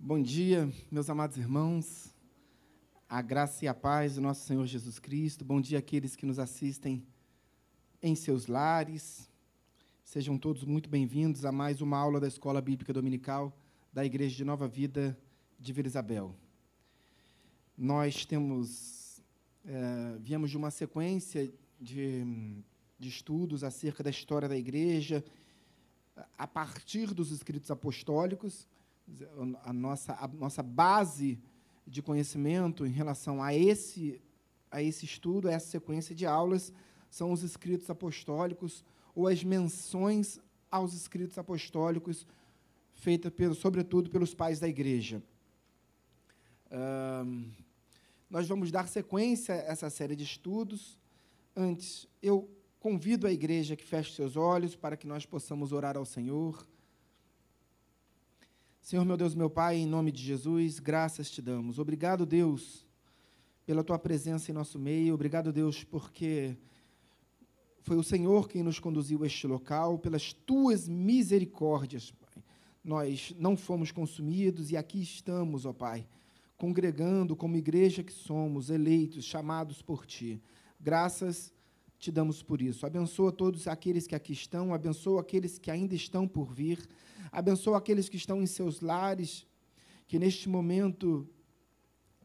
Bom dia, meus amados irmãos. A graça e a paz do nosso Senhor Jesus Cristo. Bom dia àqueles que nos assistem em seus lares. Sejam todos muito bem-vindos a mais uma aula da Escola Bíblica Dominical da Igreja de Nova Vida de Vila Isabel. Nós temos, é, viemos de uma sequência de, de estudos acerca da história da igreja, a partir dos escritos apostólicos, a nossa, a nossa base de conhecimento em relação a esse, a esse estudo, a essa sequência de aulas, são os escritos apostólicos ou as menções aos escritos apostólicos feitas, pelo, sobretudo, pelos pais da igreja. Nós vamos dar sequência a essa série de estudos. Antes, eu convido a igreja que feche seus olhos para que nós possamos orar ao Senhor. Senhor, meu Deus, meu Pai, em nome de Jesus, graças te damos. Obrigado, Deus, pela tua presença em nosso meio. Obrigado, Deus, porque foi o Senhor quem nos conduziu a este local, pelas tuas misericórdias, Pai. Nós não fomos consumidos e aqui estamos, ó Pai, congregando como igreja que somos, eleitos, chamados por ti. Graças te damos por isso. Abençoa todos aqueles que aqui estão, abençoa aqueles que ainda estão por vir. Abençoa aqueles que estão em seus lares, que neste momento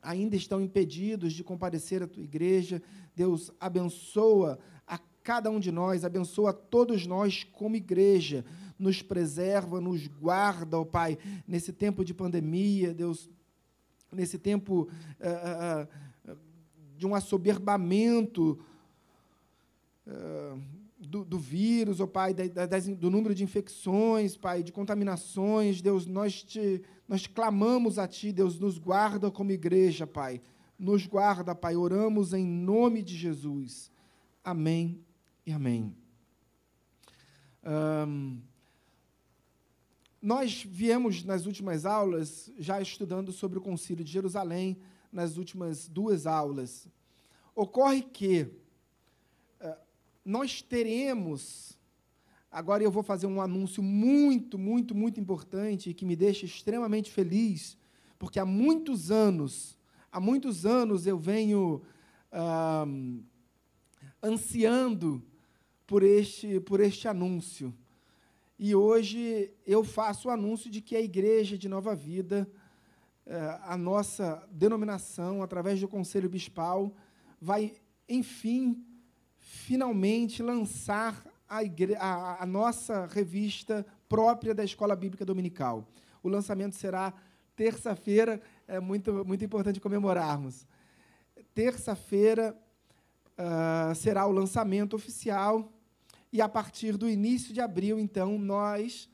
ainda estão impedidos de comparecer à tua igreja. Deus, abençoa a cada um de nós, abençoa todos nós como igreja. Nos preserva, nos guarda, ó oh Pai, nesse tempo de pandemia, Deus, nesse tempo uh, uh, de um assoberbamento. Do, do vírus, ó oh, Pai, da, das, do número de infecções, Pai, de contaminações, Deus, nós te, nós te clamamos a Ti, Deus, nos guarda como igreja, Pai. Nos guarda, Pai, oramos em nome de Jesus. Amém e amém. Nós viemos nas últimas aulas já estudando sobre o Concílio de Jerusalém, nas últimas duas aulas. Ocorre que nós teremos. Agora eu vou fazer um anúncio muito, muito, muito importante que me deixa extremamente feliz, porque há muitos anos, há muitos anos eu venho ah, ansiando por este, por este anúncio. E hoje eu faço o anúncio de que a Igreja de Nova Vida, eh, a nossa denominação, através do Conselho Bispal, vai, enfim, finalmente lançar a, igre... a, a nossa revista própria da Escola Bíblica Dominical. O lançamento será terça-feira, é muito, muito importante comemorarmos. Terça-feira uh, será o lançamento oficial, e a partir do início de abril, então, nós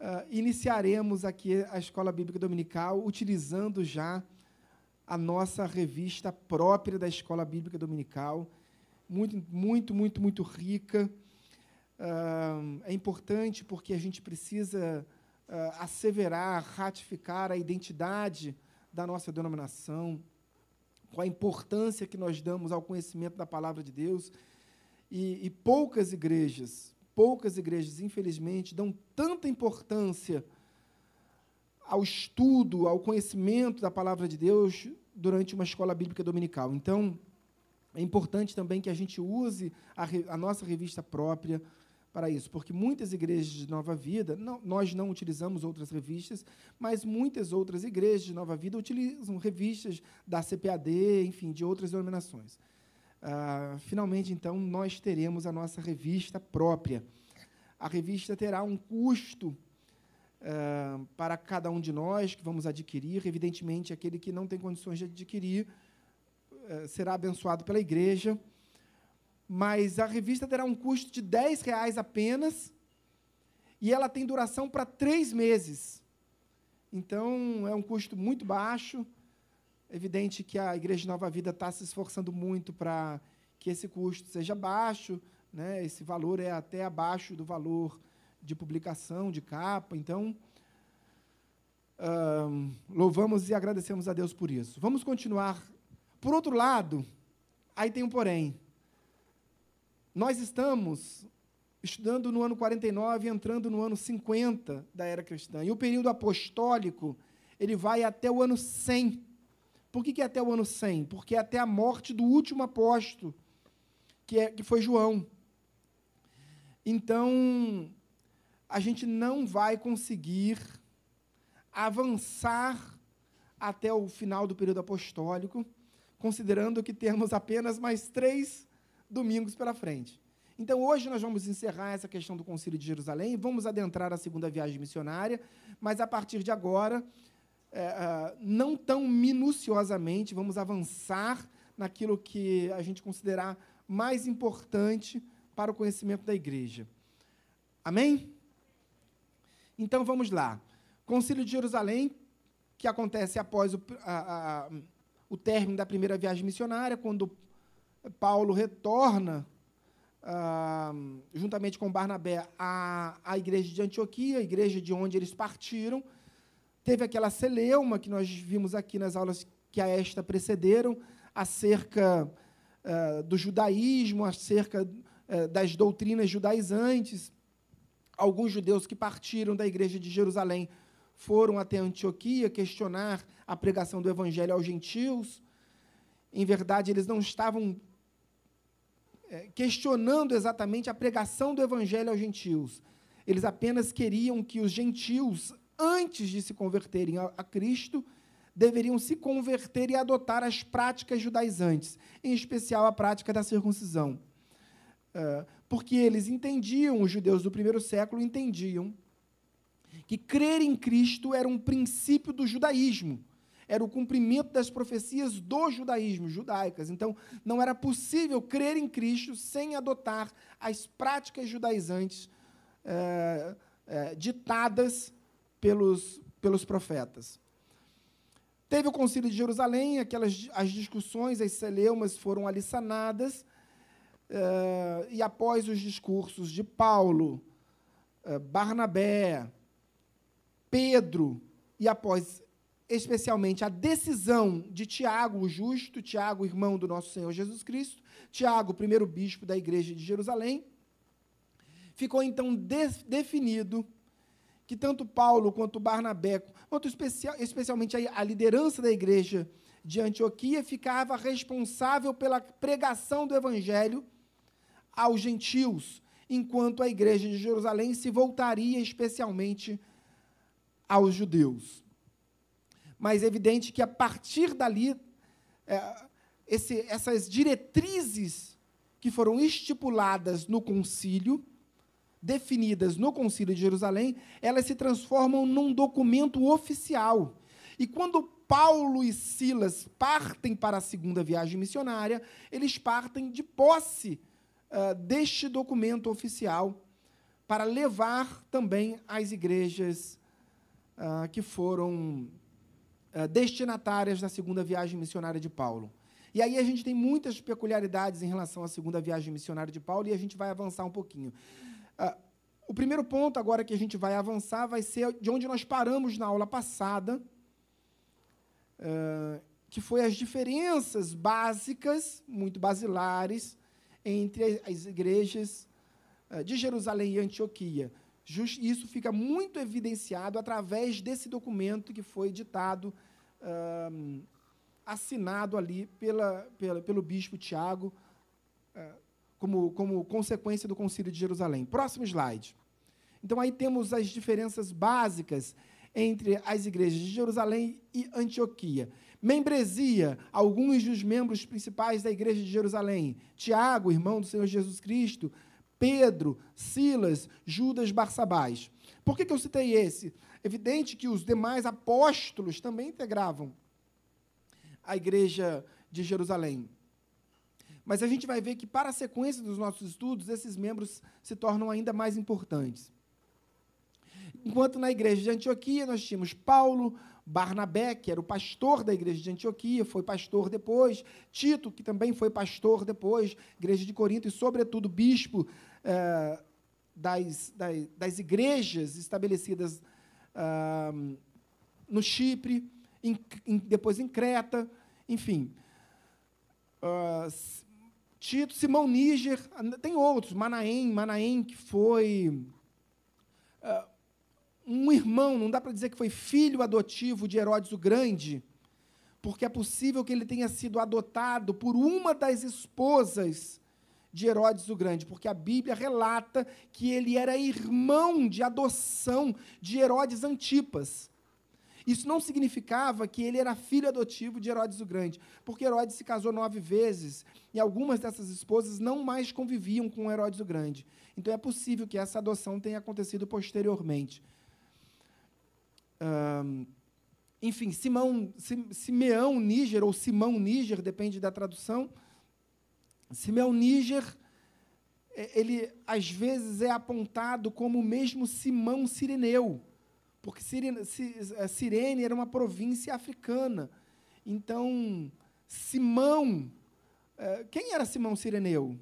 uh, iniciaremos aqui a Escola Bíblica Dominical, utilizando já a nossa revista própria da Escola Bíblica Dominical muito, muito, muito, muito rica. É importante porque a gente precisa uh, asseverar, ratificar a identidade da nossa denominação, com a importância que nós damos ao conhecimento da palavra de Deus. E, e poucas igrejas, poucas igrejas, infelizmente, dão tanta importância ao estudo, ao conhecimento da palavra de Deus durante uma escola bíblica dominical. Então, é importante também que a gente use a, a, nossa revista própria para isso, porque muitas igrejas de Nova Vida, não, nós não utilizamos outras revistas, mas muitas outras igrejas de Nova Vida utilizam revistas da CPAD, enfim, de outras denominações. Ah, finalmente, então, nós teremos a nossa revista própria. A revista terá um custo ah, para cada um de nós que vamos adquirir, evidentemente, aquele que não tem condições de adquirir será abençoado pela igreja, mas a revista terá um custo de 10 reais apenas e ela tem duração para três meses. Então, é um custo muito baixo. É evidente que a Igreja Nova Vida está se esforçando muito para que esse custo seja baixo. Né? Esse valor é até abaixo do valor de publicação, de capa. Então, louvamos e agradecemos a Deus por isso. Vamos continuar por outro lado, aí tem um porém. Nós estamos estudando no ano 49 e entrando no ano 50 da era cristã. E o período apostólico, ele vai até o ano 100. Por que, que é até o ano 100? Porque é até a morte do último apóstolo, que, é, que foi João. Então, a gente não vai conseguir avançar até o final do período apostólico, considerando que temos apenas mais três domingos pela frente. Então, hoje nós vamos encerrar essa questão do Concílio de Jerusalém, vamos adentrar a segunda viagem missionária, mas a partir de agora, é, não tão minuciosamente, vamos avançar naquilo que a gente considerar mais importante para o conhecimento da igreja. Amém? Então vamos lá. Concílio de Jerusalém, que acontece após o, a, a, o término da primeira viagem missionária, quando Paulo retorna, ah, juntamente com Barnabé, à, igreja de Antioquia, a igreja de onde eles partiram. Teve aquela celeuma que nós vimos aqui nas aulas que a esta precederam, acerca ah, do judaísmo, acerca ah, das doutrinas judaizantes. Alguns judeus que partiram da igreja de Jerusalém foram até Antioquia questionar a pregação do evangelho aos gentios. Em verdade, eles não estavam é, questionando exatamente a pregação do evangelho aos gentios. Eles apenas queriam que os gentios, antes de se converterem a, a Cristo, deveriam se converter e adotar as práticas judaizantes, em especial a prática da circuncisão. Uh, porque eles entendiam, os judeus do primeiro século entendiam que crer em Cristo era um princípio do judaísmo, era o cumprimento das profecias do judaísmo, judaicas. Então, não era possível crer em Cristo sem adotar as práticas judaizantes é, é, ditadas pelos, pelos profetas. Teve o concílio de Jerusalém, aquelas as discussões, as celeumas foram ali sanadas, é, e após os discursos de Paulo, Barnabé, Pedro, e após especialmente a decisão de Tiago, o justo, Tiago, irmão do nosso Senhor Jesus Cristo, Tiago, primeiro bispo da igreja de Jerusalém, ficou então de definido que tanto Paulo quanto Barnabé, quanto especial, especialmente a, a liderança da igreja de Antioquia, ficava responsável pela pregação do evangelho aos gentios, enquanto a igreja de Jerusalém se voltaria especialmente aos judeus. Mas é evidente que a partir dali, é, esse, essas diretrizes que foram estipuladas no concílio, definidas no concílio de Jerusalém, elas se transformam num documento oficial. E quando Paulo e Silas partem para a segunda viagem missionária, eles partem de posse uh, deste documento oficial para levar também às igrejas uh, que foram uh, destinatárias da segunda viagem missionária de Paulo. E aí a gente tem muitas peculiaridades em relação à segunda viagem missionária de Paulo e a gente vai avançar um pouquinho. Uh, o primeiro ponto agora que a gente vai avançar vai ser de onde nós paramos na aula passada, uh, que foi as diferenças básicas, muito basilares, entre as igrejas de Jerusalém e Antioquia. Isso fica muito evidenciado através desse documento que foi ditado, assinado ali pela, pela, pelo bispo Tiago, uh, como, como consequência do Concílio de Jerusalém. Próximo slide. Então, aí temos as diferenças básicas entre as igrejas de Jerusalém e Antioquia. Membresia, alguns dos membros principais da igreja de Jerusalém. Tiago, irmão do Senhor Jesus Cristo, Pedro, Silas, Judas, Barsabás. Por que, que eu citei esse? Evidente que os demais apóstolos também integravam a igreja de Jerusalém. Mas a gente vai ver que, para a sequência dos nossos estudos, esses membros se tornam ainda mais importantes. Enquanto na igreja de Antioquia nós tínhamos Paulo, Barnabé, que era o pastor da igreja de Antioquia, foi pastor depois, Tito, que também foi pastor depois, igreja de Corinto, e, sobretudo, bispo eh, das, das, das, igrejas estabelecidas ah, no Chipre, em, em, depois em Creta, enfim. Uh, Tito, Simão Níger, tem outros, Manaém, Manaém, que foi. Uh, um irmão, não dá para dizer que foi filho adotivo de Herodes o Grande, porque é possível que ele tenha sido adotado por uma das esposas de Herodes o Grande, porque a Bíblia relata que ele era irmão de adoção de Herodes Antipas. Isso não significava que ele era filho adotivo de Herodes o Grande, porque Herodes se casou nove vezes e algumas dessas esposas não mais conviviam com Herodes o Grande. Então é possível que essa adoção tenha acontecido posteriormente. Enfim, Simão, Simeão Níger, ou Simão Níger, depende da tradução, Simeão Níger, é, ele às vezes é apontado como o mesmo Simão Sireneu, porque é, Cirene era uma província africana. Então, Simão, é, quem era Simão Sireneu?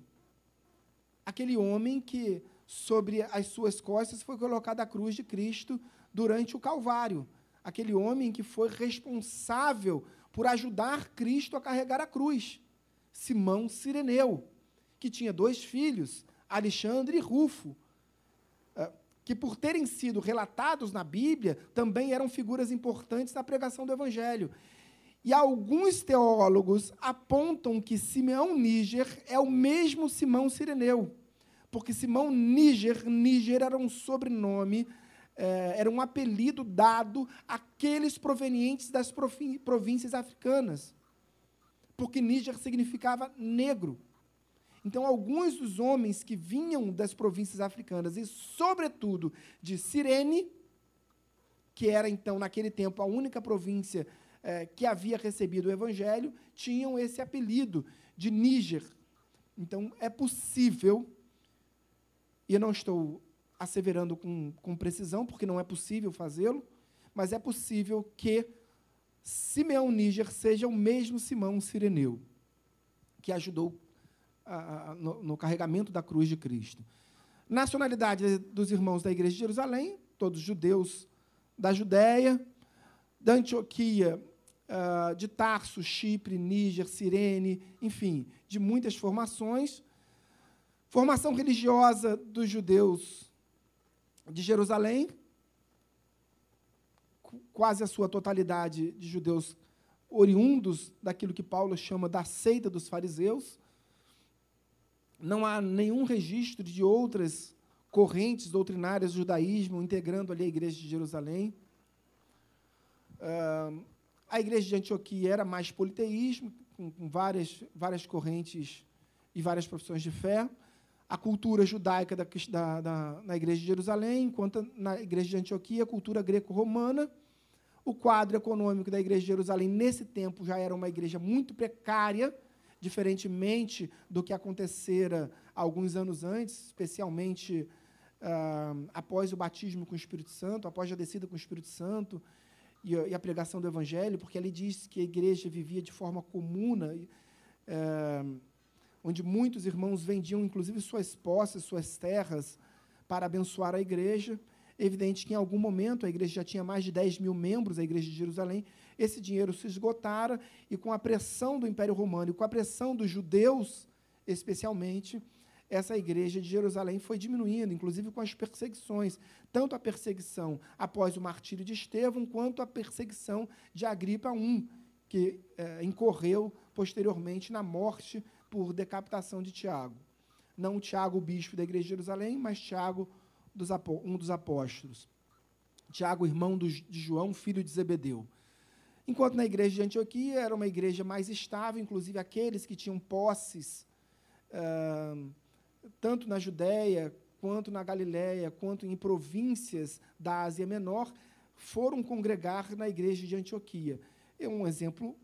Aquele homem que, sobre as suas costas, foi colocado a cruz de Cristo durante o Calvário. Aquele homem que foi responsável por ajudar Cristo a carregar a cruz. Simão Sireneu, que tinha dois filhos, Alexandre e Rufo, eh, que, por terem sido relatados na Bíblia, também eram figuras importantes na pregação do Evangelho. E alguns teólogos apontam que Simeão Níger é o mesmo Simão Sireneu, porque Simão Níger, Níger era um sobrenome, eh, era um apelido dado àqueles provenientes das províncias africanas porque Níger significava negro. Então, alguns dos homens que vinham das províncias africanas, e sobretudo de Cirene, que era então, naquele tempo, a única província eh, que havia recebido o evangelho, tinham esse apelido de Níger. Então, é possível, e eu não estou asseverando com, com precisão, porque não é possível fazê-lo, mas é possível que Simeão Níger seja o mesmo Simão Sireneu, que ajudou a, a, no, no, carregamento da cruz de Cristo. Nacionalidade dos irmãos da Igreja de Jerusalém, todos judeus da Judéia, da Antioquia, uh, de Tarso, Chipre, Níger, Cirene, enfim, de muitas formações. Formação religiosa dos judeus de Jerusalém, quase a sua totalidade de judeus oriundos daquilo que Paulo chama da seita dos fariseus. Não há nenhum registro de outras correntes doutrinárias do judaísmo integrando ali a igreja de Jerusalém. Uh, a igreja de Antioquia era mais politeísmo, com, com, várias, várias correntes e várias profissões de fé. A cultura judaica da, da, da, na igreja de Jerusalém, enquanto na igreja de Antioquia, a cultura greco-romana. O quadro econômico da igreja de Jerusalém, nesse tempo, já era uma igreja muito precária, diferentemente do que acontecera alguns anos antes, especialmente uh, após o batismo com o Espírito Santo, após a descida com o Espírito Santo e, e a pregação do Evangelho, porque ali diz que a igreja vivia de forma comuna, uh, onde muitos irmãos vendiam, inclusive, suas posses, suas terras, para abençoar a igreja. Evidente que em algum momento a igreja já tinha mais de 10 mil membros, a igreja de Jerusalém, esse dinheiro se esgotara, e com a pressão do Império Romano e com a pressão dos judeus, especialmente, essa igreja de Jerusalém foi diminuindo, inclusive com as perseguições, tanto a perseguição após o martírio de Estevão, quanto a perseguição de Agripa I, que é, incorreu posteriormente na morte por decapitação de Tiago. Não Tiago, o bispo da igreja de Jerusalém, mas Tiago, um dos apóstolos. Tiago, irmão de João, filho de Zebedeu. Enquanto na igreja de Antioquia era uma igreja mais estável, inclusive aqueles que tinham posses, uh, tanto na Judéia, quanto na Galiléia, quanto em províncias da Ásia Menor, foram congregar na igreja de Antioquia. E um exemplo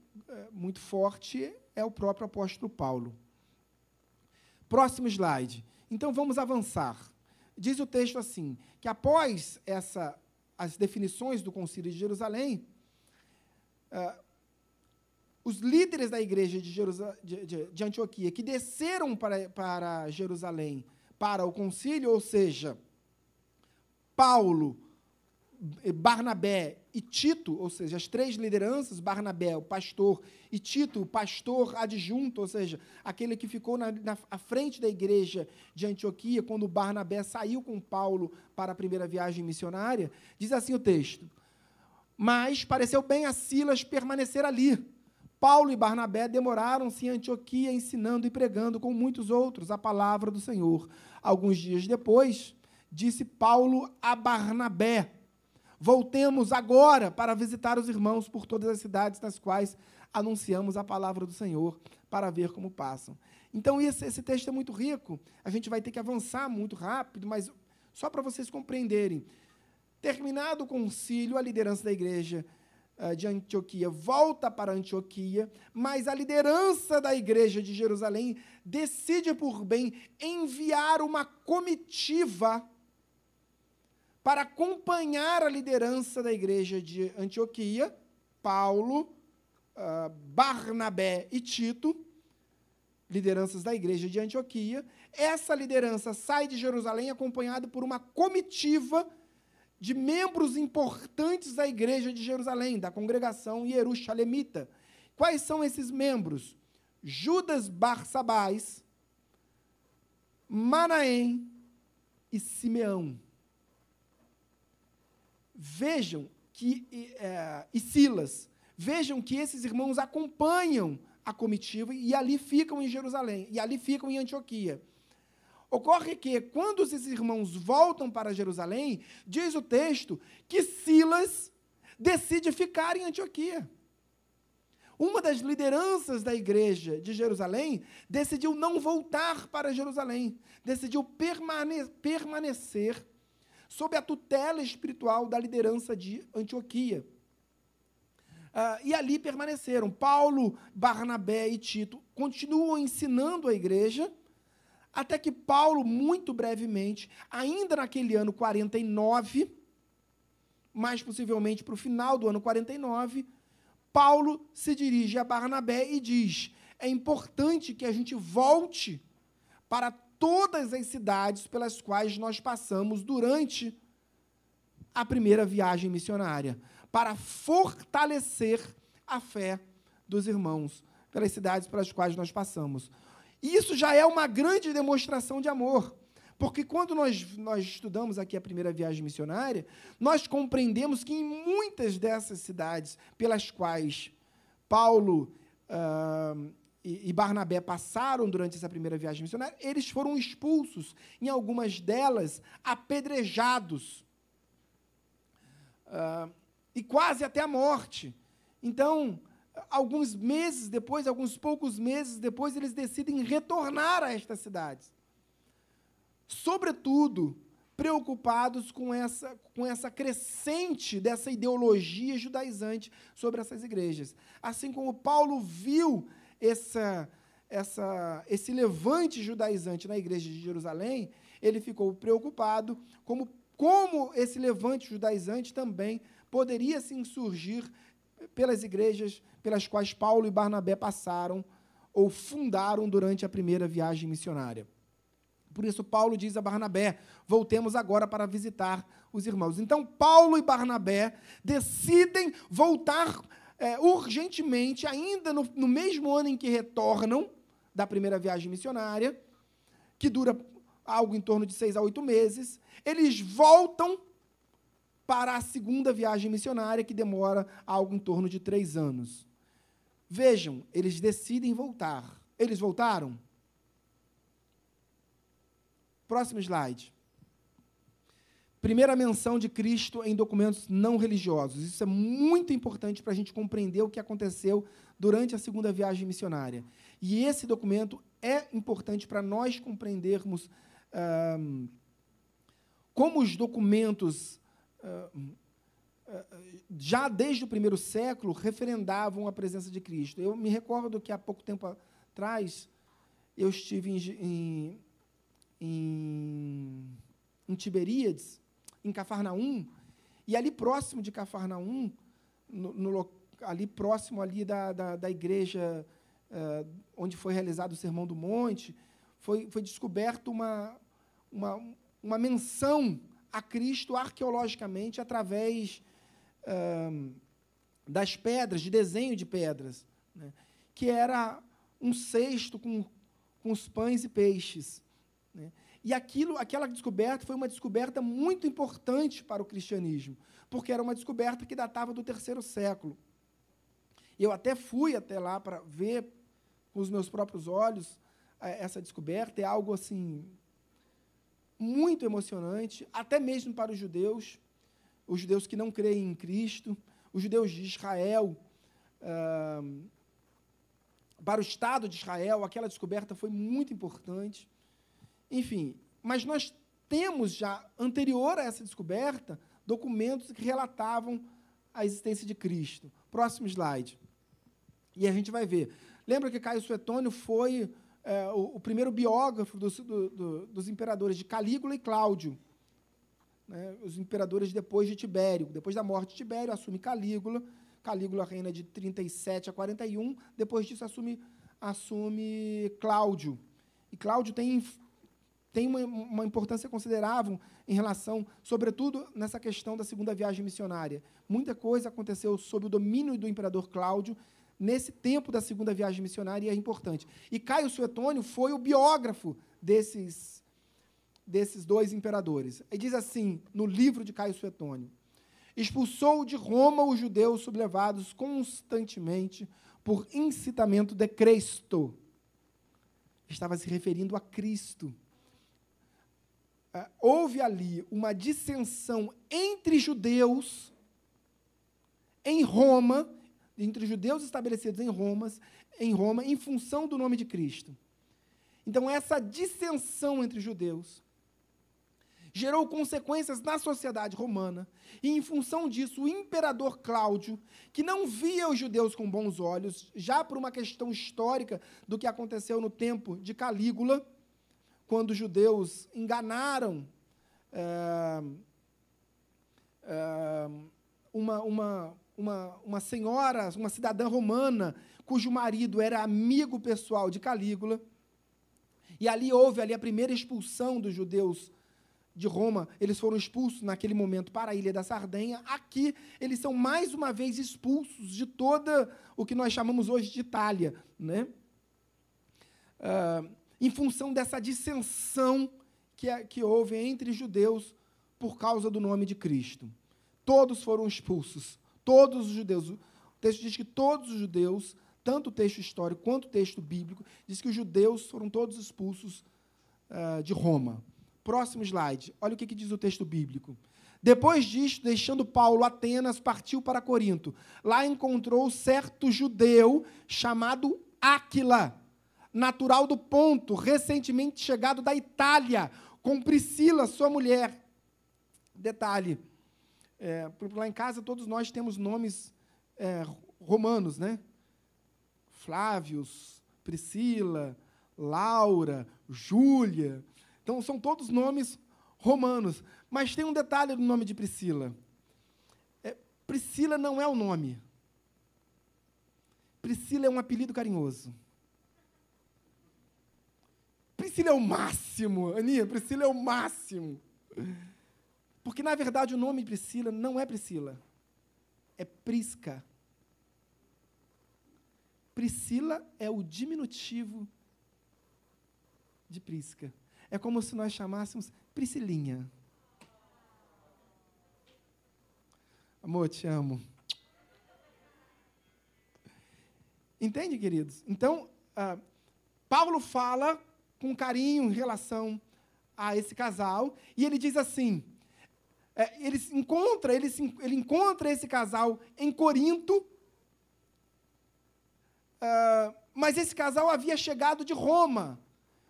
muito forte é o próprio apóstolo Paulo. Próximo slide. Então vamos avançar. Diz o texto assim: que após essa, as definições do Concílio de Jerusalém, uh, os líderes da igreja de, de, de, de Antioquia que desceram para, para Jerusalém para o concílio, ou seja, Paulo, Barnabé e Tito, ou seja, as três lideranças, Barnabé, o pastor, e Tito, o pastor adjunto, ou seja, aquele que ficou na, na à frente da igreja de Antioquia, quando Barnabé saiu com Paulo para a primeira viagem missionária, diz assim o texto: Mas pareceu bem a Silas permanecer ali. Paulo e Barnabé demoraram-se em Antioquia ensinando e pregando com muitos outros a palavra do Senhor. Alguns dias depois, disse Paulo a Barnabé: Voltemos agora para visitar os irmãos por todas as cidades nas quais anunciamos a palavra do Senhor, para ver como passam. Então, esse, esse texto é muito rico. A gente vai ter que avançar muito rápido, mas só para vocês compreenderem. Terminado o concílio, a liderança da igreja uh, de Antioquia volta para Antioquia, mas a liderança da igreja de Jerusalém decide por bem enviar uma comitiva para acompanhar a liderança da igreja de Antioquia, Paulo, uh, Barnabé e Tito, lideranças da igreja de Antioquia. Essa liderança sai de Jerusalém acompanhada por uma comitiva de membros importantes da igreja de Jerusalém, da congregação Jerusalemita. Quais são esses membros? Judas Barsabás, Manaém e Simeão. Vejam que, é, e Silas, vejam que esses irmãos acompanham a comitiva e ali ficam em Jerusalém, e ali ficam em Antioquia. Ocorre que, quando esses irmãos voltam para Jerusalém, diz o texto que Silas decide ficar em Antioquia. Uma das lideranças da igreja de Jerusalém decidiu não voltar para Jerusalém, decidiu permane permanecer sob a tutela espiritual da liderança de Antioquia. Uh, e ali permaneceram. Paulo, Barnabé e Tito continuam ensinando a igreja, até que Paulo, muito brevemente, ainda naquele ano 49, mais possivelmente para o final do ano 49, Paulo se dirige a Barnabé e diz: é importante que a gente volte para todas as cidades pelas quais nós passamos durante a primeira viagem missionária, para fortalecer a fé dos irmãos pelas cidades pelas quais nós passamos. E isso já é uma grande demonstração de amor. Porque quando nós, nós estudamos aqui a primeira viagem missionária, nós compreendemos que em muitas dessas cidades pelas quais Paulo uh, e, Barnabé passaram durante essa primeira viagem missionária, eles foram expulsos, em algumas delas, apedrejados. Uh, e quase até a morte. Então, alguns meses depois, alguns poucos meses depois, eles decidem retornar a estas cidades. Sobretudo, preocupados com essa, com essa crescente dessa ideologia judaizante sobre essas igrejas. Assim como Paulo viu essa, essa, esse levante judaizante na igreja de Jerusalém, ele ficou preocupado como, como esse levante judaizante também poderia se insurgir pelas igrejas pelas quais Paulo e Barnabé passaram ou fundaram durante a primeira viagem missionária. Por isso, Paulo diz a Barnabé: voltemos agora para visitar os irmãos. Então, Paulo e Barnabé decidem voltar é, urgentemente, ainda no, no mesmo ano em que retornam da primeira viagem missionária, que dura algo em torno de seis a oito meses, eles voltam para a segunda viagem missionária, que demora algo em torno de três anos. Vejam, eles decidem voltar. Eles voltaram? Próximo slide. Primeira menção de Cristo em documentos não religiosos. Isso é muito importante para a gente compreender o que aconteceu durante a segunda viagem missionária. E esse documento é importante para nós compreendermos como os documentos, já desde o primeiro século, referendavam a presença de Cristo. Eu me recordo que há pouco tempo atrás eu estive em, em, em, Tiberíades em Cafarnaum, e ali próximo de Cafarnaum, no, no, ali próximo ali da, da, da igreja uh, onde foi realizado o Sermão do Monte, foi, foi descoberto uma, uma, uma menção a Cristo arqueologicamente através hum, das pedras, de desenho de pedras, né? que era um cesto com, com os pães e peixes. Né? E aquilo, aquela descoberta foi uma descoberta muito importante para o cristianismo, porque era uma descoberta que datava do terceiro século. Eu até fui até lá para ver com os meus próprios olhos eh, essa descoberta. É algo assim muito emocionante, até mesmo para os judeus, os judeus que não creem em Cristo, os judeus de Israel. Ah, para o Estado de Israel, aquela descoberta foi muito importante. Enfim, mas nós temos já, anterior a essa descoberta, documentos que relatavam a existência de Cristo. Próximo slide. E a gente vai ver. Lembra que Caio Suetônio foi é, o, o, primeiro biógrafo dos, do, do, dos imperadores de Calígula e Cláudio. Né, os imperadores depois de Tibério. Depois da morte de Tibério, assume Calígula. Calígula reina de 37 a 41. Depois disso, assume, assume Cláudio. E Cláudio tem tem uma, uma, importância considerável em relação, sobretudo, nessa questão da segunda viagem missionária. Muita coisa aconteceu sob o domínio do imperador Cláudio nesse tempo da segunda viagem missionária e é importante. E Caio Suetônio foi o biógrafo desses, desses dois imperadores. E diz assim, no livro de Caio Suetônio, expulsou de Roma os judeus sublevados constantemente por incitamento de Cristo. Estava se referindo a Cristo houve ali uma dissensão entre judeus em Roma, entre judeus estabelecidos em Roma, em Roma, em função do nome de Cristo. Então essa dissensão entre judeus gerou consequências na sociedade romana, e em função disso, o imperador Cláudio, que não via os judeus com bons olhos, já por uma questão histórica do que aconteceu no tempo de Calígula, quando os judeus enganaram é, é, uma, uma, uma, uma senhora, uma cidadã romana, cujo marido era amigo pessoal de Calígula, e ali houve ali a primeira expulsão dos judeus de Roma, eles foram expulsos naquele momento para a ilha da Sardenha. Aqui, eles são mais uma vez expulsos de toda o que nós chamamos hoje de Itália. Né? Uh, em função dessa dissensão que, é, que houve entre judeus por causa do nome de Cristo. Todos foram expulsos, todos os judeus. O texto diz que todos os judeus, tanto o texto histórico quanto o texto bíblico, diz que os judeus foram todos expulsos uh, de Roma. Próximo slide. Olha o que, que diz o texto bíblico. Depois disto, deixando Paulo Atenas, partiu para Corinto. Lá encontrou certo judeu chamado Áquila natural do Ponto, recentemente chegado da Itália, com Priscila, sua mulher. Detalhe, é, lá em casa todos nós temos nomes é, romanos, né? Flávios, Priscila, Laura, Júlia. Então são todos nomes romanos. Mas tem um detalhe no nome de Priscila. É, Priscila não é o nome. Priscila é um apelido carinhoso. Priscila é o máximo, Aninha, Priscila é o máximo. Porque, na verdade, o nome Priscila não é Priscila, é Prisca. Priscila é o diminutivo de Prisca. É como se nós chamássemos Priscilinha. Amor, te amo. Entende, queridos? Então, uh, Paulo fala com carinho em relação a esse casal, e ele diz assim: é, ele encontra, ele, ele encontra esse casal em Corinto, uh, mas esse casal havia chegado de Roma.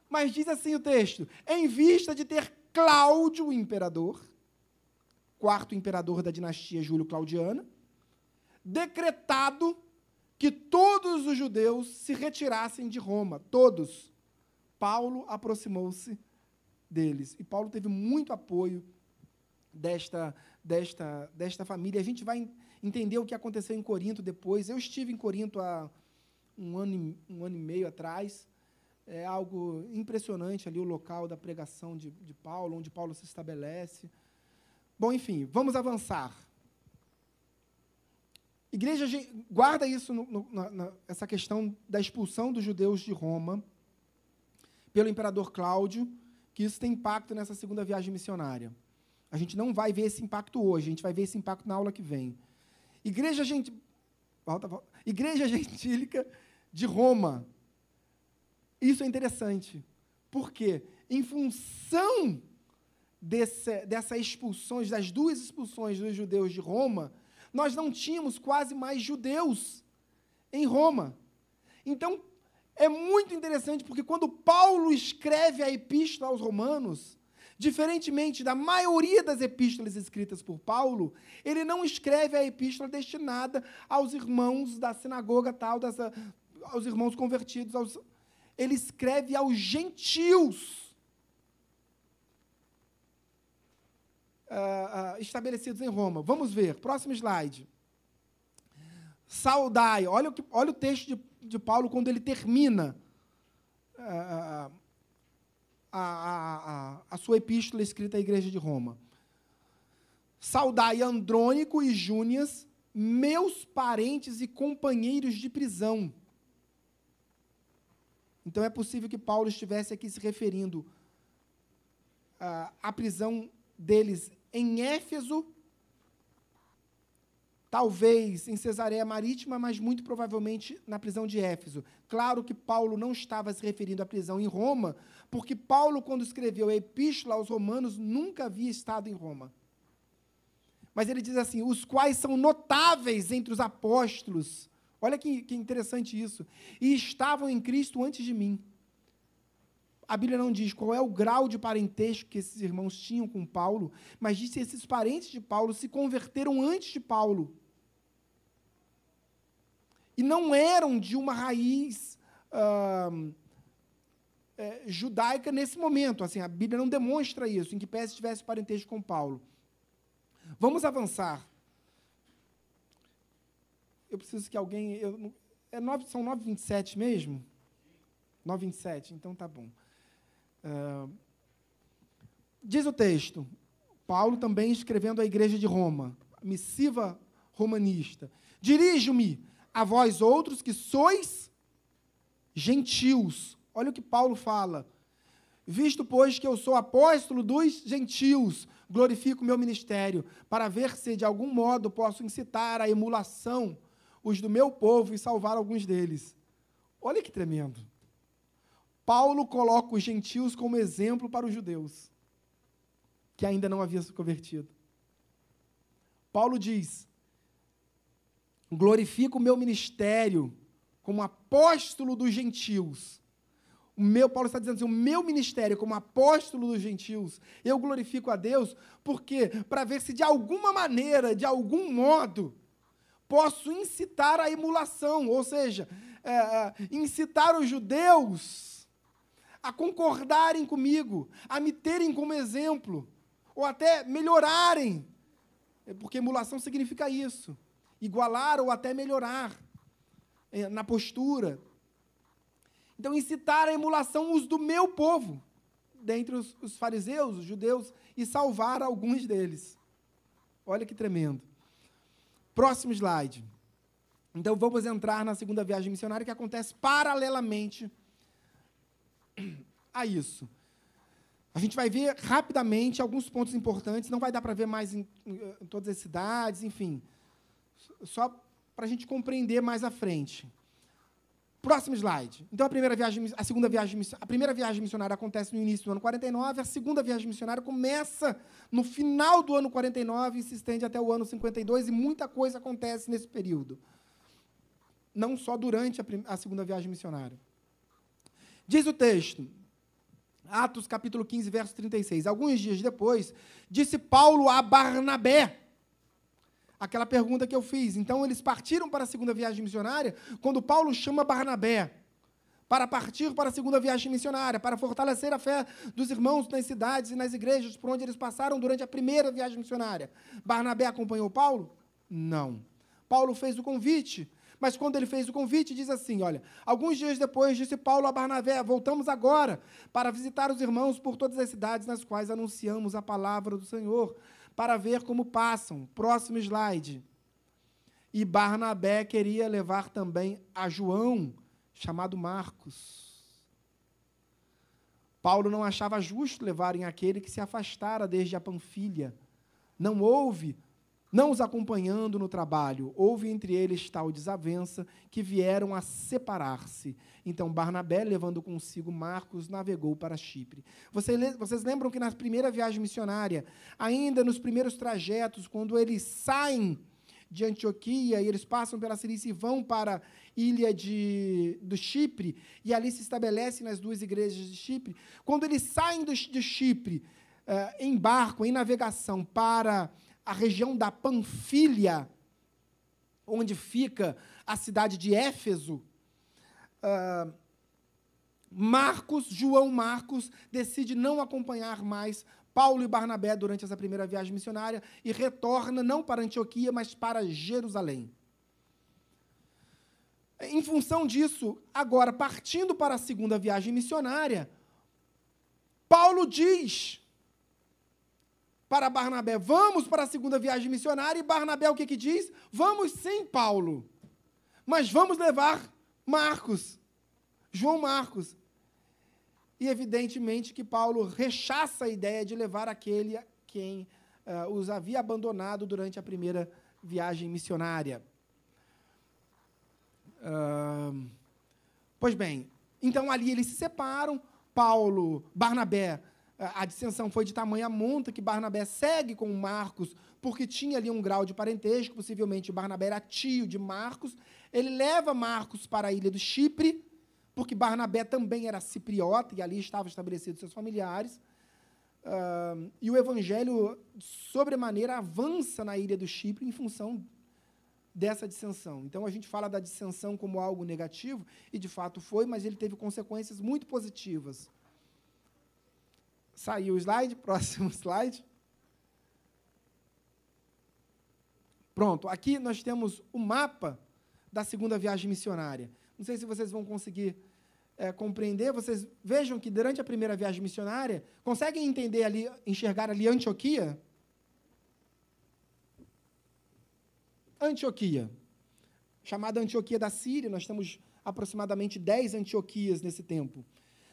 Mas diz assim o texto: em vista de ter Cláudio, imperador, quarto imperador da dinastia Júlio-Claudiana, decretado que todos os judeus se retirassem de Roma, todos. Paulo aproximou-se deles. E Paulo teve muito apoio desta, desta, desta família. A gente vai entender o que aconteceu em Corinto depois. Eu estive em Corinto há um ano, um ano e meio atrás. É algo impressionante ali o local da pregação de, de Paulo, onde Paulo se estabelece. Bom, enfim, vamos avançar. Igreja, guarda isso, no, no, na, essa questão da expulsão dos judeus de Roma pelo imperador Cláudio, que isso tem impacto nessa segunda viagem missionária. A gente não vai ver esse impacto hoje, a gente vai ver esse impacto na aula que vem. Igreja, gente, volta, volta. Igreja Gentílica de Roma. Isso é interessante. Por quê? Em função desse, dessa expulsões, das duas expulsões dos judeus de Roma, nós não tínhamos quase mais judeus em Roma. Então, é muito interessante porque quando Paulo escreve a epístola aos Romanos, diferentemente da maioria das epístolas escritas por Paulo, ele não escreve a epístola destinada aos irmãos da sinagoga tal, das, aos irmãos convertidos, aos, ele escreve aos gentios. Uh, uh, estabelecidos em Roma. Vamos ver, próximo slide. Saudai, olha o, que, olha o texto de, de Paulo quando ele termina uh, a, a, a, a, sua epístola escrita à igreja de Roma. Saudai Andrônico e Júnias, meus parentes e companheiros de prisão. Então é possível que Paulo estivesse aqui se referindo à prisão deles em Éfeso, talvez em Cesareia Marítima, mas muito provavelmente na prisão de Éfeso. Claro que Paulo não estava se referindo à prisão em Roma, porque Paulo, quando escreveu a Epístola aos Romanos, nunca havia estado em Roma. Mas ele diz assim: os quais são notáveis entre os apóstolos. Olha que, que interessante isso. E estavam em Cristo antes de mim. A Bíblia não diz qual é o grau de parentesco que esses irmãos tinham com Paulo, mas diz que esses parentes de Paulo se converteram antes de Paulo. E não eram de uma raiz uh, é, judaica nesse momento. Assim, a Bíblia não demonstra isso, em que pese tivesse parentesco com Paulo. Vamos avançar. Eu preciso que alguém. Eu, é 9, são 9h27 mesmo? 9h27, então tá bom. Uh, diz o texto, Paulo também escrevendo à igreja de Roma, missiva romanista: Dirijo-me a vós outros que sois gentios. Olha o que Paulo fala. Visto, pois, que eu sou apóstolo dos gentios, glorifico o meu ministério, para ver se de algum modo posso incitar à emulação os do meu povo e salvar alguns deles. Olha que tremendo. Paulo coloca os gentios como exemplo para os judeus, que ainda não haviam se convertido. Paulo diz: glorifico o meu ministério como apóstolo dos gentios. O meu, Paulo está dizendo assim, o meu ministério como apóstolo dos gentios, eu glorifico a Deus, porque para ver se de alguma maneira, de algum modo, posso incitar a emulação, ou seja, é, é incitar os judeus a concordarem comigo, a me terem como exemplo, ou até melhorarem, é, porque emulação significa isso, igualar ou até melhorar é, na postura. Então, incitar a emulação os do meu povo, dentre os, os fariseus, os judeus, e salvar alguns deles. Olha que tremendo. Próximo slide. Então, vamos entrar na segunda viagem missionária, que acontece paralelamente a isso. A gente vai ver rapidamente alguns pontos importantes, não vai dar para ver mais em, em, todas as cidades, enfim. Só para a gente compreender mais à frente. Próximo slide. Então a primeira viagem, a segunda viagem, a primeira viagem missionária acontece no início do ano 49, a segunda viagem missionária começa no final do ano 49 e se estende até o ano 52 e muita coisa acontece nesse período. Não só durante a, a segunda viagem missionária. Diz o texto, Atos capítulo 15, verso 36. Alguns dias depois, disse Paulo a Barnabé, aquela pergunta que eu fiz. Então, eles partiram para a segunda viagem missionária, quando Paulo chama Barnabé para partir para a segunda viagem missionária, para fortalecer a fé dos irmãos nas cidades e nas igrejas por onde eles passaram durante a primeira viagem missionária. Barnabé acompanhou Paulo? Não. Paulo fez o convite, mas quando ele fez o convite, diz assim: Olha, alguns dias depois disse Paulo a Barnabé: Voltamos agora para visitar os irmãos por todas as cidades nas quais anunciamos a palavra do Senhor, para ver como passam. Próximo slide. E Barnabé queria levar também a João, chamado Marcos. Paulo não achava justo levarem aquele que se afastara desde a Panfilha. Não houve não os acompanhando no trabalho. Houve entre eles tal desavença que vieram a separar-se. Então Barnabé, levando consigo Marcos, navegou para Chipre. Vocês lembram que na primeira viagem missionária, ainda nos primeiros trajetos, quando eles saem de Antioquia e eles passam pela Cilícia e vão para a ilha de, do Chipre, e ali se estabelecem nas duas igrejas de Chipre, quando eles saem de Chipre, uh, em barco, em navegação, para a região da Panfilha, onde fica a cidade de Éfeso, uh, Marcos, João Marcos, decide não acompanhar mais Paulo e Barnabé durante essa primeira viagem missionária e retorna não para Antioquia, mas para Jerusalém. Em função disso, agora partindo para a segunda viagem missionária, Paulo diz para Barnabé: Vamos para a segunda viagem missionária. E Barnabé o que, que diz? Vamos sim, Paulo. Mas vamos levar Marcos, João Marcos. E evidentemente que Paulo rechaça a ideia de levar aquele a quem uh, os havia abandonado durante a primeira viagem missionária. Uh, pois bem, então ali eles se separam. Paulo, Barnabé a dissensão foi de tamanha monta que Barnabé segue com Marcos, porque tinha ali um grau de parentesco, possivelmente Barnabé era tio de Marcos. Ele leva Marcos para a ilha do Chipre, porque Barnabé também era cipriota e ali estavam estabelecidos seus familiares. Uh, e o evangelho, sobremaneira, avança na ilha do Chipre em função dessa dissensão. Então a gente fala da dissensão como algo negativo, e de fato foi, mas ele teve consequências muito positivas. Saiu o slide, próximo slide. Pronto, aqui nós temos o mapa da segunda viagem missionária. Não sei se vocês vão conseguir é, compreender. Vocês vejam que durante a primeira viagem missionária, conseguem entender ali, enxergar ali Antioquia? Antioquia, chamada Antioquia da Síria, nós temos aproximadamente 10 Antioquias nesse tempo.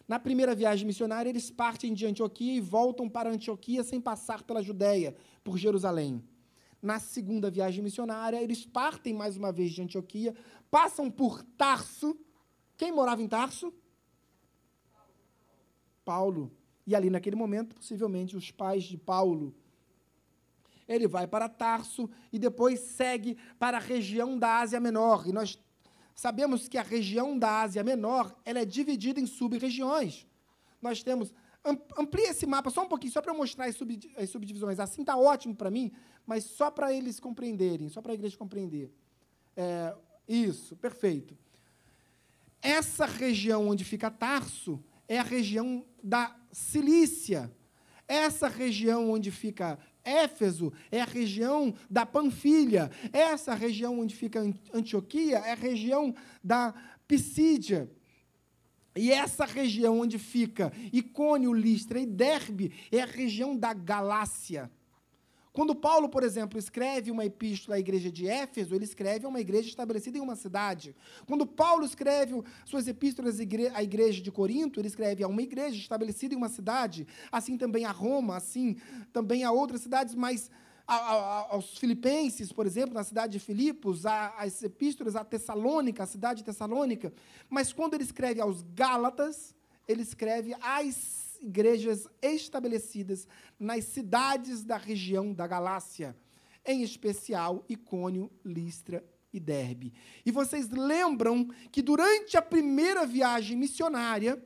Na primeira viagem missionária, eles partem de Antioquia e voltam para Antioquia sem passar pela Judéia, por Jerusalém. Na segunda viagem missionária, eles partem mais uma vez de Antioquia, passam por Tarso. Quem morava em Tarso? Paulo. E ali, naquele momento, possivelmente, os pais de Paulo. Ele vai para Tarso e depois segue para a região da Ásia Menor. E nós sabemos que a região da Ásia Menor ela é dividida em sub-regiões. Nós temos. Amplia esse mapa só um pouquinho, só para mostrar as, sub, as subdivisões. Assim está ótimo para mim, mas só para eles compreenderem, só para a igreja compreender. É, isso, perfeito. Essa região onde fica Tarso é a região da Cilícia. Essa região onde fica Éfeso é a região da Panfilha. Essa região onde fica Antioquia é a região da Pisídia. E essa região onde fica Icônio, Listra e Derbe é a região da Galácia. Quando Paulo, por exemplo, escreve uma epístola à igreja de Éfeso, ele escreve a uma igreja estabelecida em uma cidade. Quando Paulo escreve suas epístolas à igreja de Corinto, ele escreve a uma igreja estabelecida em uma cidade, assim também a Roma, assim também a outras cidades, mas aos filipenses, por exemplo, na cidade de Filipos, as epístolas à Tessalônica, a cidade de Tessalônica. Mas quando ele escreve aos Gálatas, ele escreve às igrejas estabelecidas nas cidades da região da Galácia, em especial Icônio, Listra e Derbe. E vocês lembram que durante a primeira viagem missionária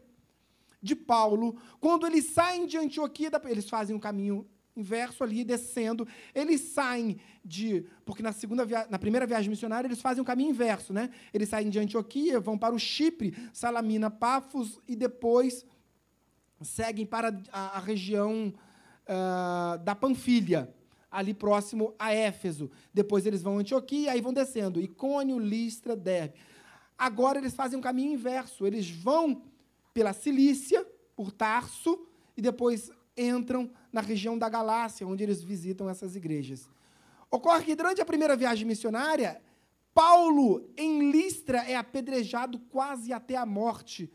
de Paulo, quando eles saem de Antioquia, eles fazem um caminho inverso ali, descendo, eles saem de, porque na segunda via, na primeira viagem missionária eles fazem um caminho inverso, né? Eles saem de Antioquia, vão para o Chipre, Salamina, Pafos e depois seguem para a, a região uh, da Panfilha, ali próximo a Éfeso. Depois eles vão a Antioquia, aí vão descendo, Icônio, Listra, Derbe. Agora eles fazem um caminho inverso, eles vão pela Cilícia, por Tarso, e depois entram na região da Galácia, onde eles visitam essas igrejas. Ocorre que durante a primeira viagem missionária, Paulo, em Listra, é apedrejado quase até a morte,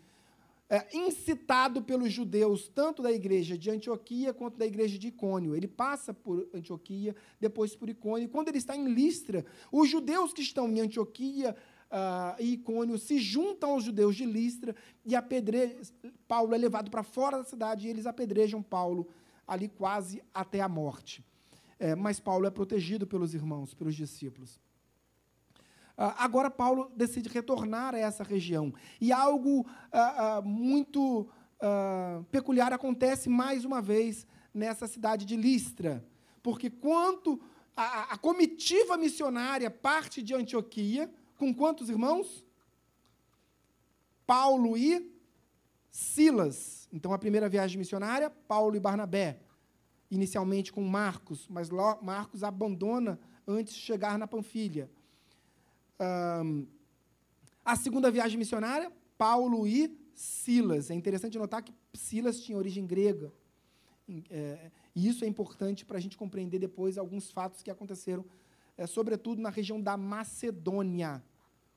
é, incitado pelos judeus, tanto da igreja de Antioquia quanto da igreja de Icônio. Ele passa por Antioquia, depois por Icônio. E quando ele está em Listra, os judeus que estão em Antioquia uh, e Icônio se juntam aos judeus de Listra e apedrejam. Paulo é levado para fora da cidade e eles apedrejam Paulo ali quase até a morte. É, mas Paulo é protegido pelos irmãos, pelos discípulos. Uh, agora Paulo decide retornar a essa região. E algo uh, uh, muito peculiar acontece mais uma vez nessa cidade de Listra. Porque quanto a, a comitiva missionária parte de Antioquia, com quantos irmãos? Paulo e Silas. Então, a primeira viagem missionária, Paulo e Barnabé. Inicialmente com Marcos, mas Marcos abandona antes de chegar na Panfilha. Um, a segunda viagem missionária, Paulo e Silas. É interessante notar que Silas tinha origem grega. É, e isso é importante para a gente compreender depois alguns fatos que aconteceram, é, sobretudo na região da Macedônia,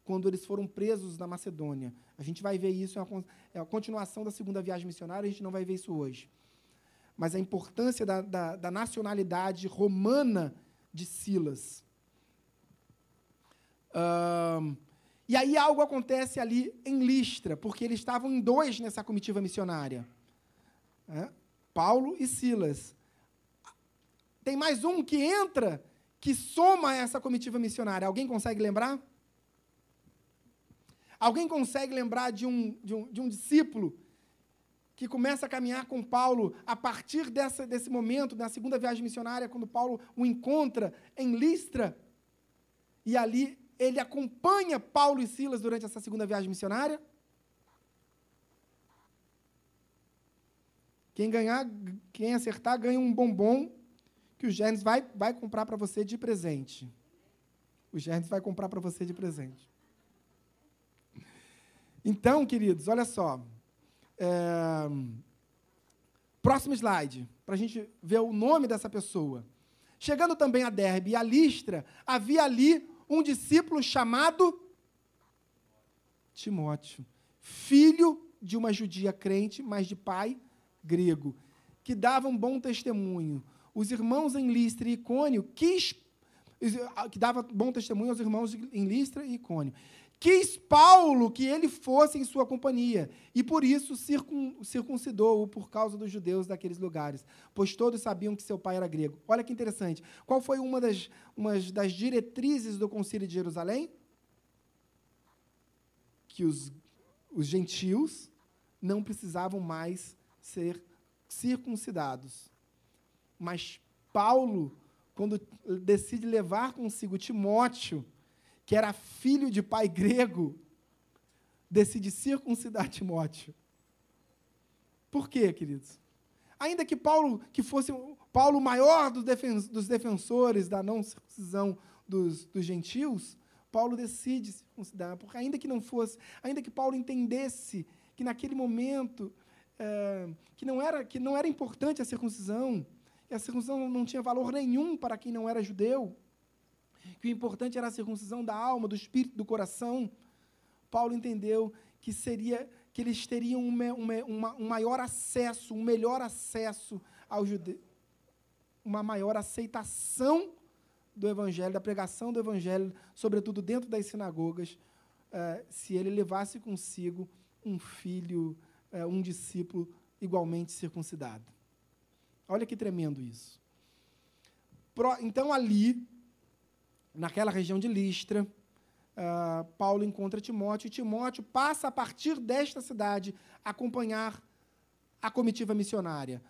quando eles foram presos na Macedônia. A gente vai ver isso, é é a continuação da segunda viagem missionária, a gente não vai ver isso hoje. Mas a importância da, da, da nacionalidade romana de Silas e aí algo acontece ali em Listra, porque eles estavam em dois nessa comitiva missionária. É? Paulo e Silas. Tem mais um que entra, que soma essa comitiva missionária. Alguém consegue lembrar? Alguém consegue lembrar de um, de um, de um discípulo que começa a caminhar com Paulo a partir dessa, desse momento, na segunda viagem missionária, quando Paulo o encontra em Listra, e ali ele acompanha Paulo e Silas durante essa segunda viagem missionária? Quem ganhar, quem acertar, ganha um bombom que o Gênesis vai, vai comprar para você de presente. O Gênesis vai comprar para você de presente. Então, queridos, olha só. É... Próximo slide, para a gente ver o nome dessa pessoa. Chegando também a Derbe e a Listra, havia ali um discípulo chamado Timóteo, filho de uma judia crente, mas de pai grego, que dava um bom testemunho. Os irmãos em Listra e Icônio quis que dava bom testemunho aos irmãos em Listra e Icônio. Quis Paulo que ele fosse em sua companhia, e por isso circun, circuncidou-o por causa dos judeus daqueles lugares, pois todos sabiam que seu pai era grego. Olha que interessante. Qual foi uma das, das diretrizes do concílio de Jerusalém? Que os, os gentios não precisavam mais ser circuncidados. Mas Paulo, quando decide levar consigo Timóteo, que era filho de pai grego, decide circuncidar Timóteo. Por quê, queridos? Ainda que Paulo, que fosse Paulo maior dos, defensores da não circuncisão dos, dos gentios, Paulo decide circuncidar, porque ainda que não fosse, ainda que Paulo entendesse que naquele momento é, que não era que não era importante a circuncisão, e a circuncisão não tinha valor nenhum para quem não era judeu, que o importante era a circuncisão da alma, do espírito, do coração. Paulo entendeu que seria que eles teriam um, uma, um maior acesso, um melhor acesso ao judeu, uma maior aceitação do evangelho, da pregação do evangelho, sobretudo dentro das sinagogas, uh, se ele levasse consigo um filho, uh, um discípulo igualmente circuncidado. Olha que tremendo isso. Pro, então ali naquela região de Listra, uh, Paulo encontra Timóteo, e Timóteo passa, a partir desta cidade, acompanhar a comitiva missionária.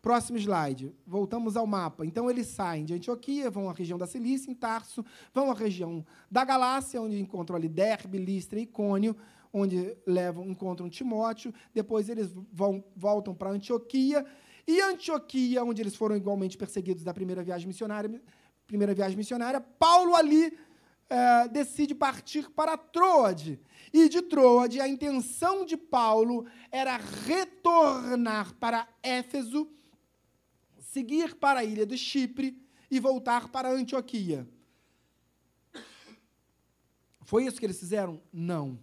Próximo slide. Voltamos ao mapa. Então, eles saem de Antioquia, vão à região da Cilícia, em Tarso, vão à região da Galácia, onde encontram ali Derbe, Listra e Icônio, onde levam, encontram Timóteo. Depois, eles vão, voltam para Antioquia. E Antioquia, onde eles foram igualmente perseguidos da primeira viagem missionária, primeira viagem missionária, Paulo ali é, decide partir para Troade. E de Troade, a intenção de Paulo era retornar para Éfeso seguir para a ilha do Chipre e voltar para Antioquia. Foi isso que eles fizeram? Não.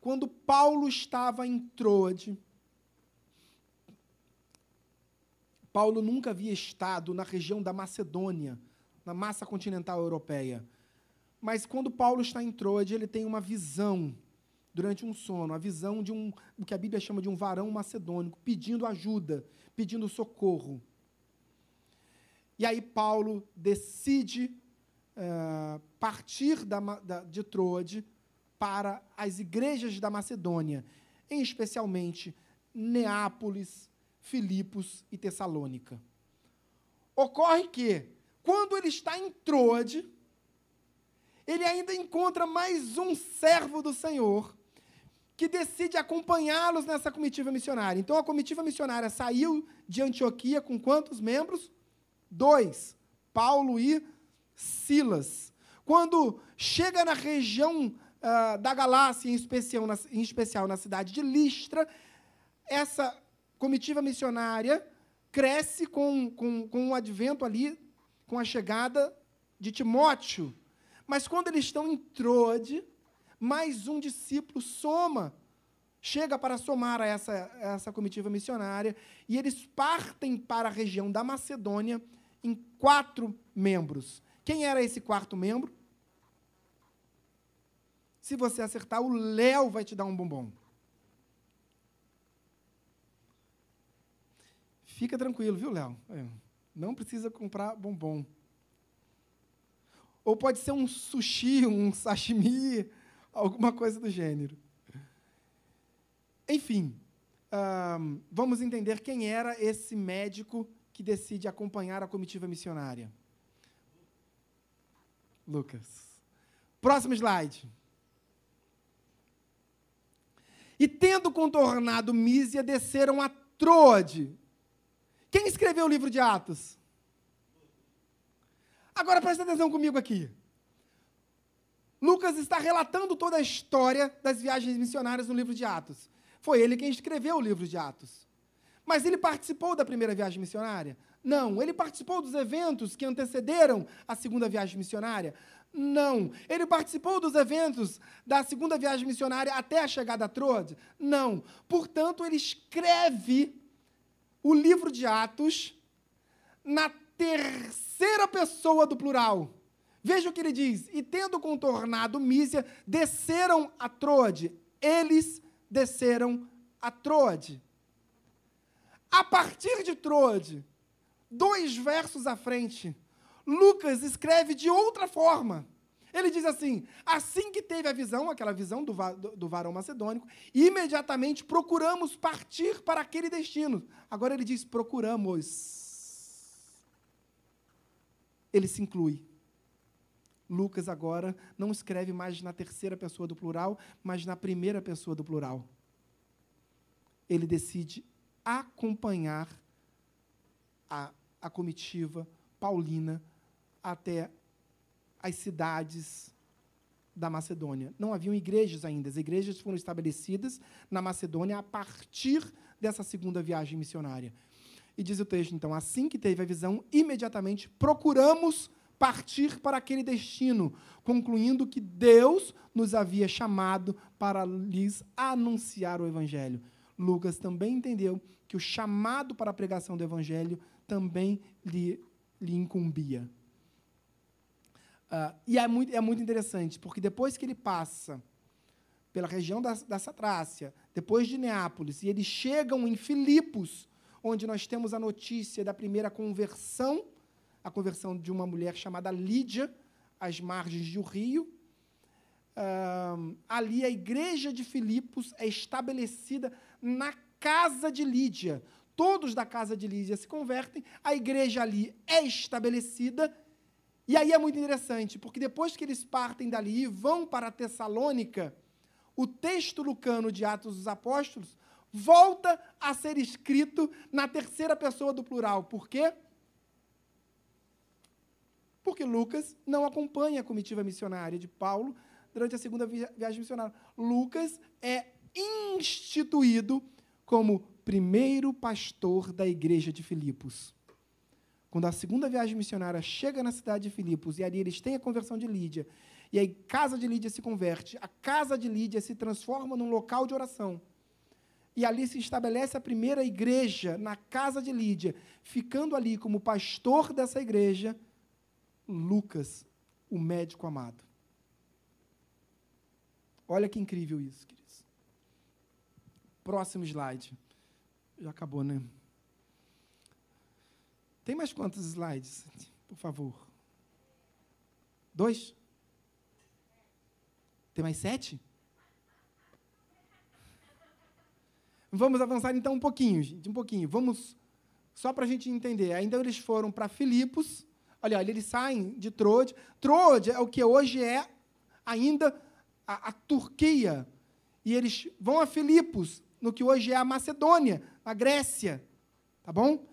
Quando Paulo estava em Troade, Paulo nunca havia estado na região da Macedônia, na massa continental europeia. Mas quando Paulo está em Troade, ele tem uma visão durante um sono, a visão de um, o que a Bíblia chama de um varão macedônico, pedindo ajuda, pedindo socorro. E aí Paulo decide uh, partir da, da, de Troade para as igrejas da Macedônia, em especialmente Neápolis, Filipos e Tessalônica. Ocorre que, quando ele está em Troade, ele ainda encontra mais um servo do Senhor que decide acompanhá-los nessa comitiva missionária. Então, a comitiva missionária saiu de Antioquia com quantos membros? Dois: Paulo e Silas. Quando chega na região uh, da Galácia, em especial, na, em especial na cidade de Listra, essa comitiva missionária cresce com, com, com o advento ali, com a chegada de Timóteo. Mas quando eles estão em Troade, mais um discípulo soma, chega para somar a essa, essa comitiva missionária, e eles partem para a região da Macedônia em quatro membros. Quem era esse quarto membro? Se você acertar, o Léo vai te dar um bombom. Fica tranquilo, viu, Léo? Não precisa comprar bombom. Ou pode ser um sushi, um sashimi, alguma coisa do gênero. Enfim, vamos entender quem era esse médico que decide acompanhar a comitiva missionária. Lucas. Próximo slide. E tendo contornado Mísia, desceram a Troade, quem escreveu o livro de Atos? Agora presta atenção comigo aqui. Lucas está relatando toda a história das viagens missionárias no livro de Atos. Foi ele quem escreveu o livro de Atos. Mas ele participou da primeira viagem missionária? Não. Ele participou dos eventos que antecederam a segunda viagem missionária? Não. Ele participou dos eventos da segunda viagem missionária até a chegada a Troade? Não. Portanto, ele escreve o livro de Atos na terceira pessoa do plural. Veja o que ele diz: E tendo contornado Mísia, desceram a Troade. Eles desceram a Troade. A partir de Troade, dois versos à frente, Lucas escreve de outra forma. Ele diz assim: assim que teve a visão, aquela visão do, do, do varão macedônico, imediatamente procuramos partir para aquele destino. Agora ele diz: procuramos. Ele se inclui. Lucas agora não escreve mais na terceira pessoa do plural, mas na primeira pessoa do plural. Ele decide acompanhar a, a comitiva paulina até as cidades da Macedônia. Não haviam igrejas ainda. As igrejas foram estabelecidas na Macedônia a partir dessa segunda viagem missionária. E diz o texto, então, assim que teve a visão, imediatamente procuramos partir para aquele destino, concluindo que Deus nos havia chamado para lhes anunciar o Evangelho. Lucas também entendeu que o chamado para a pregação do Evangelho também lhe, lhe incumbia. Uh, e é muito, é muito interessante, porque depois que ele passa pela região da, da Satrácia, depois de Neápolis, e eles chegam em Filipos, onde nós temos a notícia da primeira conversão, a conversão de uma mulher chamada Lídia, às margens do rio. Uh, ali a igreja de Filipos é estabelecida na casa de Lídia. Todos da casa de Lídia se convertem, a igreja ali é estabelecida e aí é muito interessante, porque depois que eles partem dali e vão para Tessalônica, o texto lucano de Atos dos Apóstolos volta a ser escrito na terceira pessoa do plural. Por quê? Porque Lucas não acompanha a comitiva missionária de Paulo durante a segunda viagem missionária. Lucas é instituído como primeiro pastor da igreja de Filipos. Quando a segunda viagem missionária chega na cidade de Filipos, e ali eles têm a conversão de Lídia, e aí casa de Lídia se converte, a casa de Lídia se transforma num local de oração. E ali se estabelece a primeira igreja na casa de Lídia, ficando ali como pastor dessa igreja, Lucas, o médico amado. Olha que incrível isso, queridos. Próximo slide. Já acabou, né? Tem mais quantos slides, por favor? Dois? Tem mais sete? Vamos avançar então um pouquinho, gente, um pouquinho. Vamos, só para a gente entender. Ainda eles foram para Filipos. Olha, olha, eles saem de Troade. Troade é o que hoje é ainda a, a Turquia. E eles vão a Filipos, no que hoje é a Macedônia, a Grécia. Tá bom?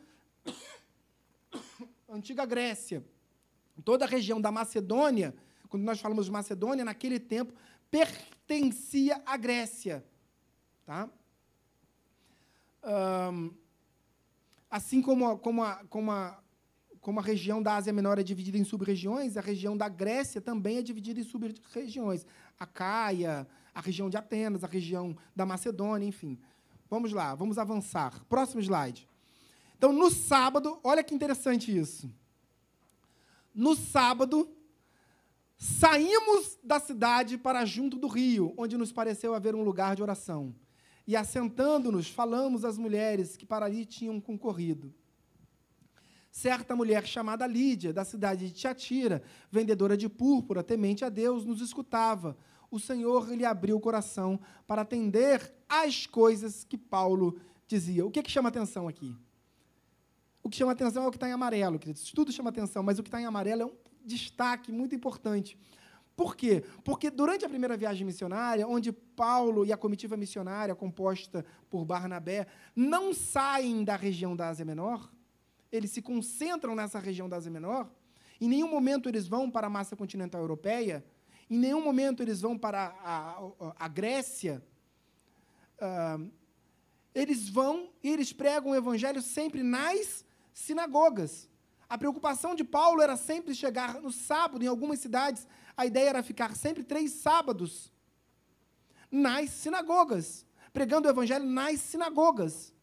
Antiga Grécia, toda a região da Macedônia, quando nós falamos de Macedônia, naquele tempo, pertencia à Grécia. Tá? Um, assim como, como, a, como, a, como a região da Ásia Menor é dividida em sub-regiões, a região da Grécia também é dividida em sub-regiões. A Caia, a região de Atenas, a região da Macedônia, enfim. Vamos lá, vamos avançar. Próximo slide. Então, no sábado, olha que interessante isso. No sábado, saímos da cidade para junto do rio, onde nos pareceu haver um lugar de oração. E assentando-nos, falamos às mulheres que para ali tinham concorrido. Certa mulher chamada Lídia, da cidade de Tiatira, vendedora de púrpura, temente a Deus, nos escutava. O Senhor lhe abriu o coração para atender às coisas que Paulo dizia. O que, que chama atenção aqui? O que chama atenção é o que está em amarelo, queridos. Tudo chama atenção, mas o que está em amarelo é um destaque muito importante. Por quê? Porque durante a primeira viagem missionária, onde Paulo e a comitiva missionária, composta por Barnabé, não saem da região da Ásia Menor, eles se concentram nessa região da Ásia Menor, em nenhum momento eles vão para a massa continental europeia, em nenhum momento eles vão para a, a, a Grécia. Uh, eles vão e eles pregam o evangelho sempre nas sinagogas. A preocupação de Paulo era sempre chegar no sábado, em algumas cidades, a ideia era ficar sempre três sábados nas sinagogas, pregando o evangelho nas sinagogas.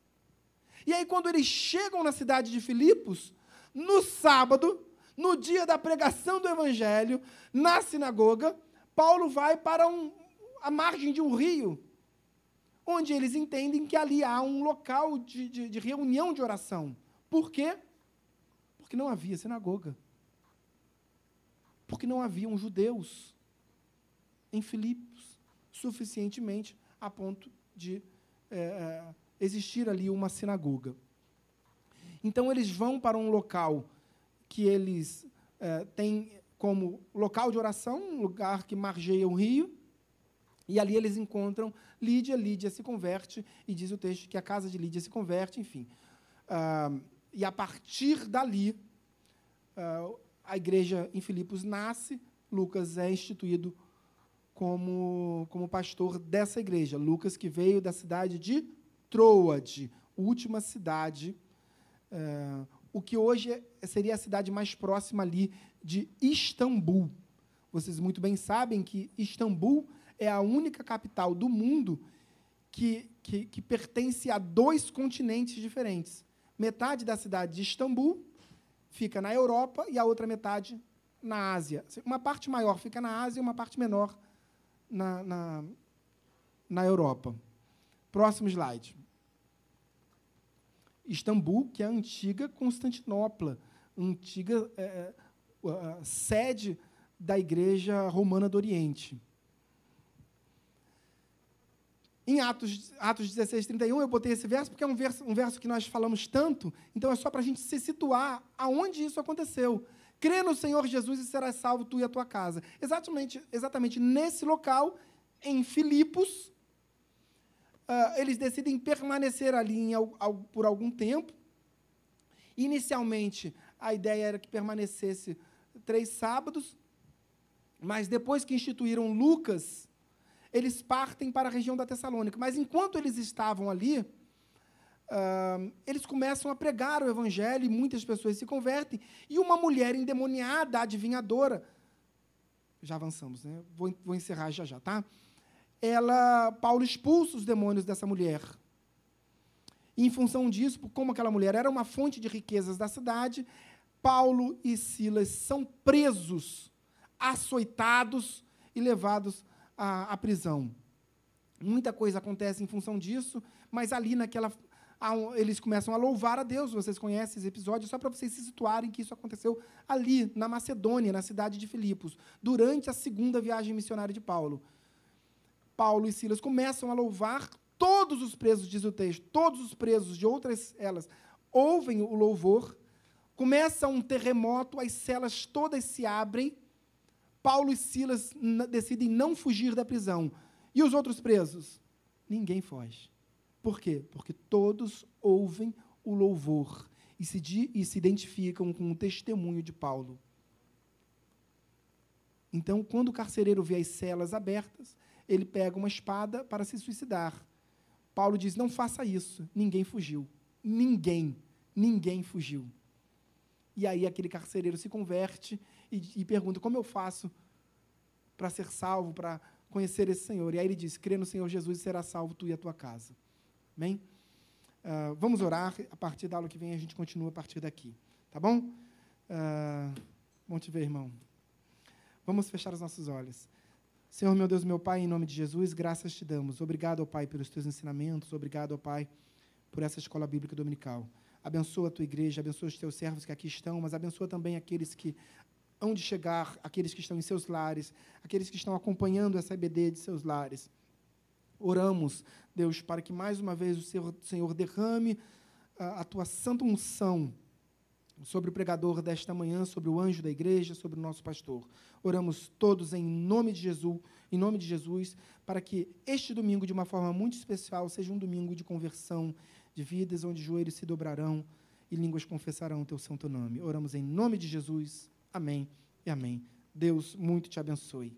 E aí, quando eles chegam na cidade de Filipos, no sábado, no dia da pregação do evangelho, na sinagoga, Paulo vai para um, a margem de um rio, onde eles entendem que ali há um local de, de, de reunião de oração. Por quê? Porque não havia sinagoga. Porque não haviam judeus em Filipos suficientemente a ponto de é, é, existir ali uma sinagoga. Então eles vão para um local que eles é, têm como local de oração, um lugar que margeia o rio, e ali eles encontram Lídia, Lídia se converte, e diz o texto que a casa de Lídia se converte, enfim. Ah, e a partir dali, uh, a igreja em Filipos nasce, Lucas é instituído como, como pastor dessa igreja. Lucas, que veio da cidade de Troade, última cidade, uh, o que hoje seria a cidade mais próxima ali de Istambul. Vocês muito bem sabem que Istambul é a única capital do mundo que, que, que pertence a dois continentes diferentes metade da cidade de Istambul fica na Europa e a outra metade na Ásia. Uma parte maior fica na Ásia e uma parte menor na, na, na Europa. Próximo slide. Istambul, que é a antiga Constantinopla, antiga é, é sede da Igreja Romana do Oriente. Em Atos, Atos 16, 31, eu botei esse verso porque é um verso, um verso que nós falamos tanto, então é só para a gente se situar aonde isso aconteceu. Crê no Senhor Jesus e serás salvo tu e a tua casa. Exatamente, exatamente nesse local, em Filipos, uh, eles decidem permanecer ali em, ao, ao, por algum tempo. Inicialmente, a ideia era que permanecesse três sábados, mas depois que instituíram Lucas, eles partem para a região da Tessalônica. Mas enquanto eles estavam ali, uh, eles começam a pregar o evangelho e muitas pessoas se convertem. E uma mulher endemoniada, adivinhadora, já avançamos, né? Vou, vou encerrar já já, tá? Ela, Paulo expulsa os demônios dessa mulher. E, em função disso, como aquela mulher era uma fonte de riquezas da cidade, Paulo e Silas são presos, açoitados e levados à, à prisão. Muita coisa acontece em função disso, mas ali naquela eles começam a louvar a Deus. Vocês conhecem esse episódio, só para vocês se situarem que isso aconteceu ali, na Macedônia, na cidade de Filipos, durante a segunda viagem missionária de Paulo. Paulo e Silas começam a louvar todos os presos, diz o texto, todos os presos de outras celas ouvem o louvor, começa um terremoto, as celas todas se abrem, Paulo e Silas decidem não fugir da prisão. E os outros presos? Ninguém foge. Por quê? Porque todos ouvem o louvor e se, e se identificam com o testemunho de Paulo. Então, quando o carcereiro vê as celas abertas, ele pega uma espada para se suicidar. Paulo diz: não faça isso. Ninguém fugiu. Ninguém, ninguém fugiu. E aí aquele carcereiro se converte e, e pergunta: como eu faço para ser salvo, para conhecer esse Senhor? E aí ele diz: crê no Senhor Jesus e será salvo tu e a tua casa. Amém? Uh, vamos orar. A partir da aula que vem, a gente continua a partir daqui. Tá bom? Uh, bom te ver, irmão. Vamos fechar os nossos olhos. Senhor, meu Deus, meu Pai, em nome de Jesus, graças te damos. Obrigado, ó Pai, pelos teus ensinamentos. Obrigado, ó Pai, por essa escola bíblica dominical. Abençoa a tua igreja, abençoa os teus servos que aqui estão, mas abençoa também aqueles que hão de chegar, aqueles que estão em seus lares, aqueles que estão acompanhando essa EBD de seus lares. Oramos, Deus, para que mais uma vez o Senhor derrame a, a tua santa unção sobre o pregador desta manhã, sobre o anjo da igreja, sobre o nosso pastor. Oramos todos em nome de Jesus, em nome de Jesus, para que este domingo, de uma forma muito especial, seja um domingo de conversão, de vidas onde joelhos se dobrarão e línguas confessarão o teu santo nome. Oramos em nome de Jesus. Amém e amém. Deus muito te abençoe.